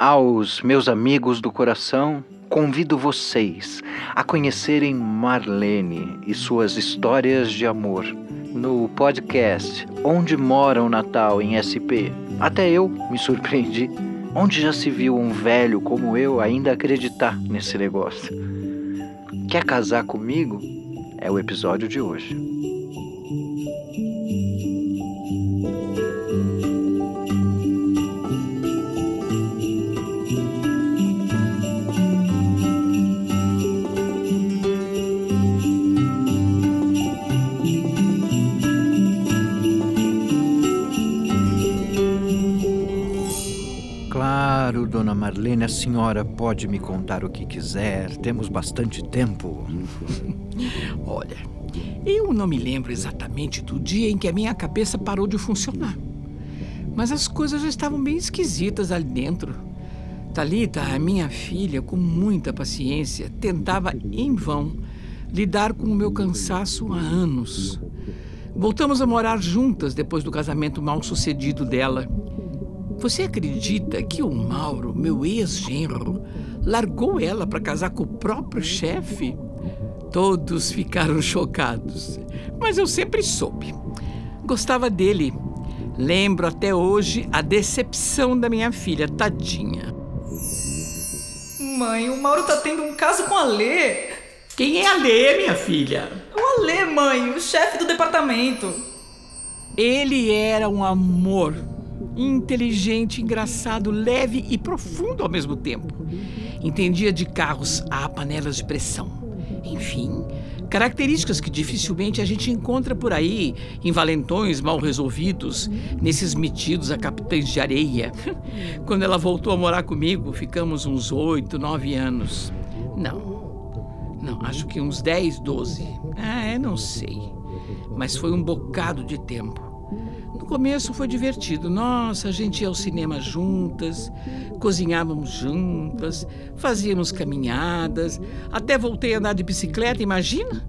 Aos meus amigos do coração, convido vocês a conhecerem Marlene e suas histórias de amor no podcast Onde Mora o Natal em SP. Até eu me surpreendi. Onde já se viu um velho como eu ainda acreditar nesse negócio? Quer casar comigo? É o episódio de hoje. Claro, dona Marlene, a senhora pode me contar o que quiser. Temos bastante tempo. Olha, eu não me lembro exatamente do dia em que a minha cabeça parou de funcionar. Mas as coisas já estavam bem esquisitas ali dentro. Talita, a minha filha, com muita paciência, tentava em vão lidar com o meu cansaço há anos. Voltamos a morar juntas depois do casamento mal sucedido dela. Você acredita que o Mauro, meu ex-genro, largou ela para casar com o próprio chefe? Todos ficaram chocados, mas eu sempre soube. Gostava dele. Lembro até hoje a decepção da minha filha, tadinha. Mãe, o Mauro tá tendo um caso com a Lê. Quem é a Lê, minha filha? O Alê, mãe, o chefe do departamento. Ele era um amor. Inteligente, engraçado, leve e profundo ao mesmo tempo. Entendia de carros a panelas de pressão. Enfim, características que dificilmente a gente encontra por aí em valentões mal resolvidos, nesses metidos a capitães de areia. Quando ela voltou a morar comigo, ficamos uns oito, nove anos. Não, não, acho que uns dez, doze. Ah, eu não sei. Mas foi um bocado de tempo. Começo foi divertido. Nossa, a gente ia ao cinema juntas, cozinhávamos juntas, fazíamos caminhadas, até voltei a andar de bicicleta, imagina?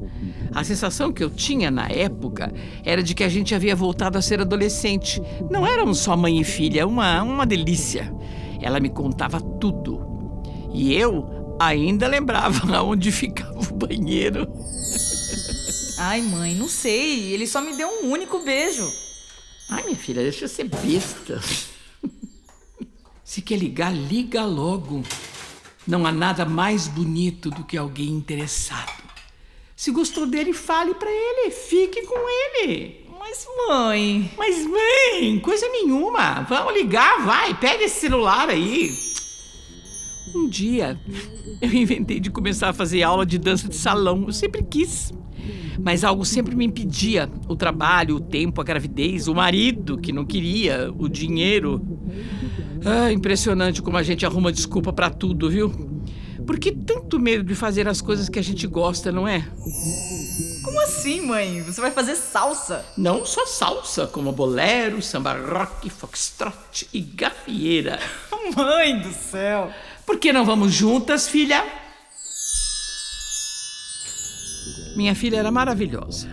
A sensação que eu tinha na época era de que a gente havia voltado a ser adolescente. Não éramos só mãe e filha, uma, uma delícia. Ela me contava tudo. E eu ainda lembrava onde ficava o banheiro. Ai, mãe, não sei. Ele só me deu um único beijo. Ai, minha filha, deixa eu ser besta. Se quer ligar, liga logo. Não há nada mais bonito do que alguém interessado. Se gostou dele, fale para ele, fique com ele. Mas, mãe. Mas, mãe, coisa nenhuma. Vamos ligar, vai, pega esse celular aí. Um dia, eu inventei de começar a fazer aula de dança de salão. Eu sempre quis. Mas algo sempre me impedia: o trabalho, o tempo, a gravidez, o marido que não queria, o dinheiro. Ah, impressionante como a gente arruma desculpa para tudo, viu? Por que tanto medo de fazer as coisas que a gente gosta, não é? Como assim, mãe? Você vai fazer salsa? Não só salsa, como bolero, samba rock, foxtrot e gafieira. Mãe do céu! Por que não vamos juntas, filha? Minha filha era maravilhosa,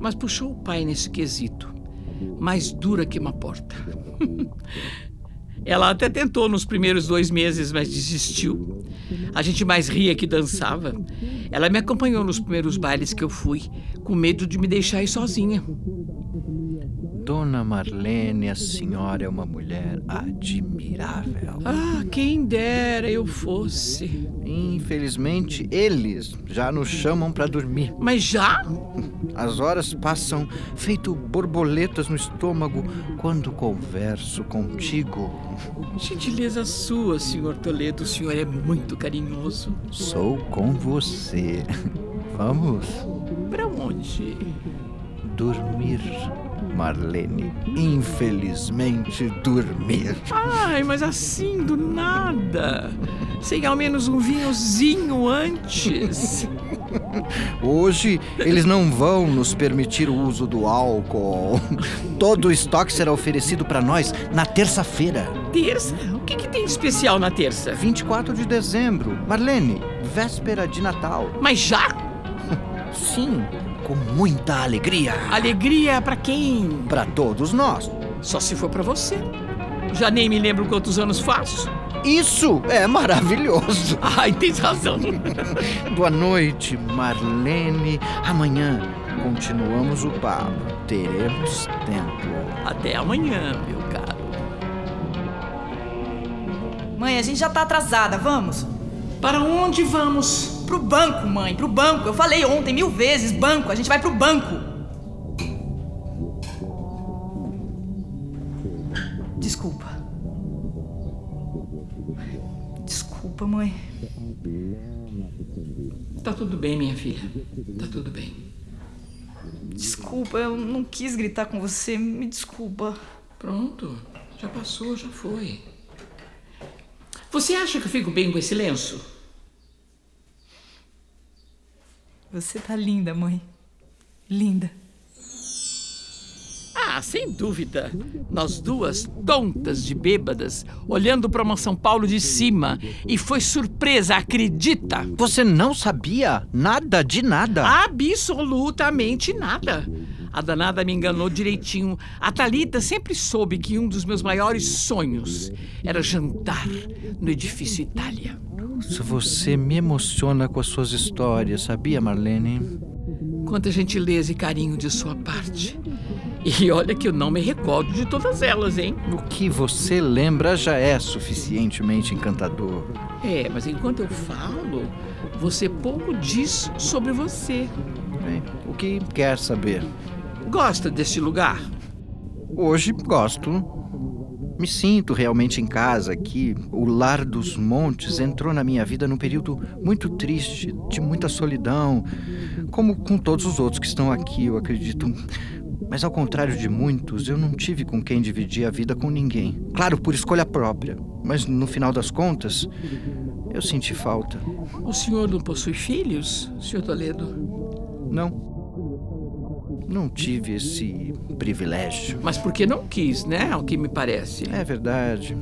mas puxou o pai nesse quesito, mais dura que uma porta. Ela até tentou nos primeiros dois meses, mas desistiu. A gente mais ria que dançava. Ela me acompanhou nos primeiros bailes que eu fui, com medo de me deixar ir sozinha. Dona Marlene, a senhora é uma mulher admirável. Ah, quem dera eu fosse. Infelizmente, eles já nos chamam para dormir. Mas já? As horas passam feito borboletas no estômago quando converso contigo. Gentileza sua, senhor Toledo. O senhor é muito carinhoso. Sou com você. Vamos Para onde? dormir, Marlene. Infelizmente, dormir. Ai, mas assim, do nada. Sem ao menos um vinhozinho antes. Hoje eles não vão nos permitir o uso do álcool. Todo o estoque será oferecido para nós na terça-feira, Terça? O que, que tem de especial na terça? 24 de dezembro. Marlene, véspera de Natal. Mas já? Sim, com muita alegria. Alegria pra quem? Para todos nós. Só se for pra você. Já nem me lembro quantos anos faço. Isso é maravilhoso. Ai, tens razão. Boa noite, Marlene. Amanhã continuamos o papo. Teremos tempo. Até amanhã, meu caro. Mãe, a gente já tá atrasada, vamos? Para onde vamos? Pro banco, mãe, pro banco. Eu falei ontem mil vezes, banco. A gente vai pro banco. Desculpa. Desculpa, mãe. Tá tudo bem, minha filha. Tá tudo bem. Desculpa, eu não quis gritar com você. Me desculpa. Pronto. Já passou, já foi. Você acha que eu fico bem com esse lenço? Você tá linda, mãe. Linda. Ah, sem dúvida. Nós duas, tontas de bêbadas, olhando para uma São Paulo de cima. E foi surpresa, acredita? Você não sabia nada de nada? Absolutamente nada. A danada me enganou direitinho. A Talita sempre soube que um dos meus maiores sonhos era jantar no edifício Itália. Você me emociona com as suas histórias, sabia, Marlene? Quanta gentileza e carinho de sua parte. E olha que eu não me recordo de todas elas, hein? O que você lembra já é suficientemente encantador. É, mas enquanto eu falo, você pouco diz sobre você. Bem, o que quer saber? Gosta deste lugar? Hoje gosto. Me sinto realmente em casa aqui. O Lar dos Montes entrou na minha vida num período muito triste, de muita solidão, como com todos os outros que estão aqui, eu acredito. Mas ao contrário de muitos, eu não tive com quem dividir a vida com ninguém. Claro, por escolha própria, mas no final das contas, eu senti falta. O senhor não possui filhos, senhor Toledo? Não. Não tive esse privilégio. Mas porque não quis, né? Ao que me parece. É verdade.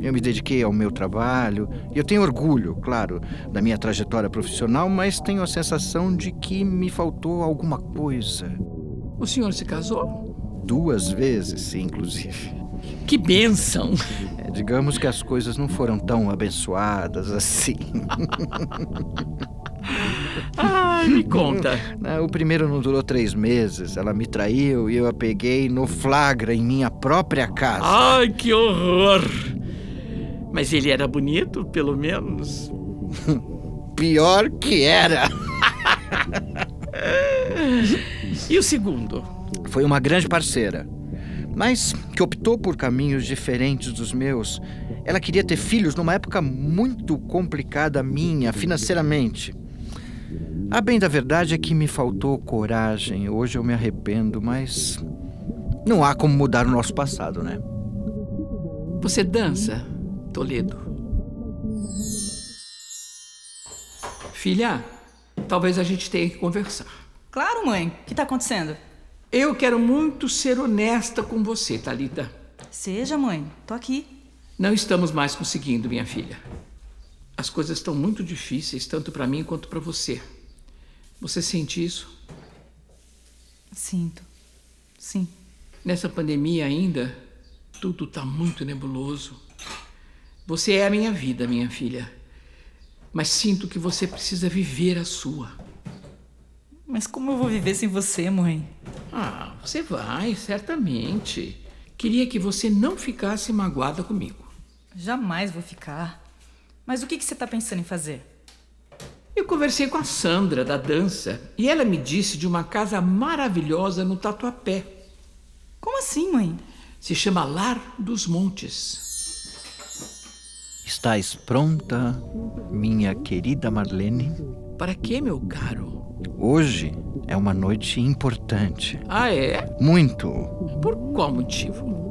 Eu me dediquei ao meu trabalho e eu tenho orgulho, claro, da minha trajetória profissional, mas tenho a sensação de que me faltou alguma coisa. O senhor se casou? Duas vezes, inclusive. Que bênção! É, digamos que as coisas não foram tão abençoadas assim. Ai, me conta. O primeiro não durou três meses. Ela me traiu e eu a peguei no flagra em minha própria casa. Ai, que horror! Mas ele era bonito, pelo menos. Pior que era. e o segundo? Foi uma grande parceira, mas que optou por caminhos diferentes dos meus. Ela queria ter filhos numa época muito complicada minha, financeiramente. A bem da verdade é que me faltou coragem. Hoje eu me arrependo, mas não há como mudar o nosso passado, né? Você dança, Toledo? Filha, talvez a gente tenha que conversar. Claro, mãe. O que está acontecendo? Eu quero muito ser honesta com você, Talita. Seja, mãe. Tô aqui. Não estamos mais conseguindo, minha filha. As coisas estão muito difíceis, tanto para mim quanto para você. Você sente isso? Sinto. Sim. Nessa pandemia ainda, tudo está muito nebuloso. Você é a minha vida, minha filha. Mas sinto que você precisa viver a sua. Mas como eu vou viver sem você, mãe? Ah, você vai, certamente. Queria que você não ficasse magoada comigo. Jamais vou ficar. Mas o que, que você está pensando em fazer? Eu conversei com a Sandra da dança e ela me disse de uma casa maravilhosa no Tatuapé. Como assim, mãe? Se chama Lar dos Montes. Estás pronta, minha querida Marlene? Para quê, meu caro? Hoje é uma noite importante. Ah, é? Muito. Por qual motivo?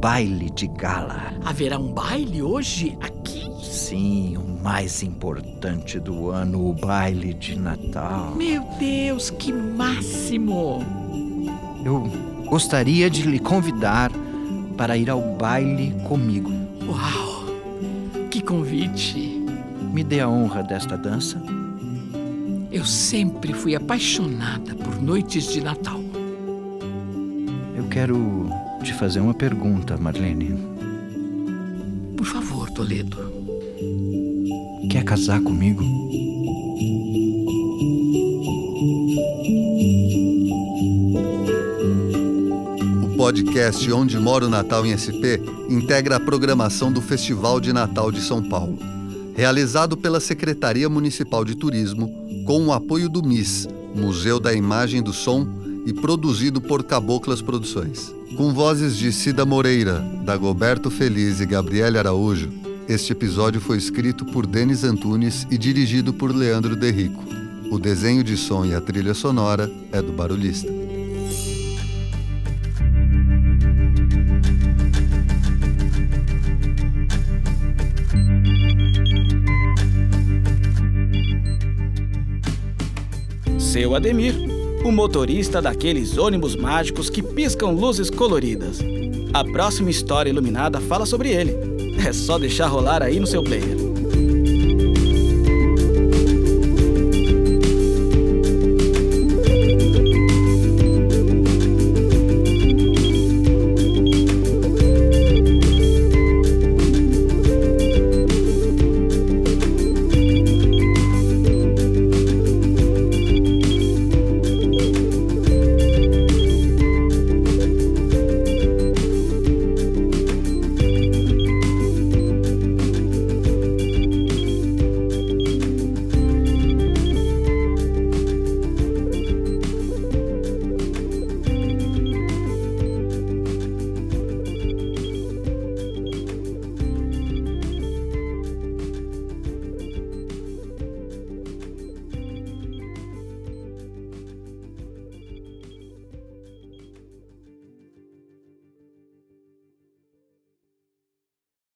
baile de gala. Haverá um baile hoje aqui? Sim, o mais importante do ano, o baile de Natal. Meu Deus, que máximo! Eu gostaria de lhe convidar para ir ao baile comigo. Uau! Que convite! Me dê a honra desta dança. Eu sempre fui apaixonada por noites de Natal. Eu quero te fazer uma pergunta, Marlene. Por favor, Toledo. Casar comigo? O podcast Onde Mora o Natal em SP integra a programação do Festival de Natal de São Paulo, realizado pela Secretaria Municipal de Turismo com o apoio do MIS, Museu da Imagem do Som, e produzido por Caboclas Produções. Com vozes de Cida Moreira, Dagoberto Feliz e Gabriele Araújo, este episódio foi escrito por Denis Antunes e dirigido por Leandro Derrico. O desenho de som e a trilha sonora é do Barulhista. Seu Ademir, o motorista daqueles ônibus mágicos que piscam luzes coloridas. A próxima história iluminada fala sobre ele. É só deixar rolar aí no seu player.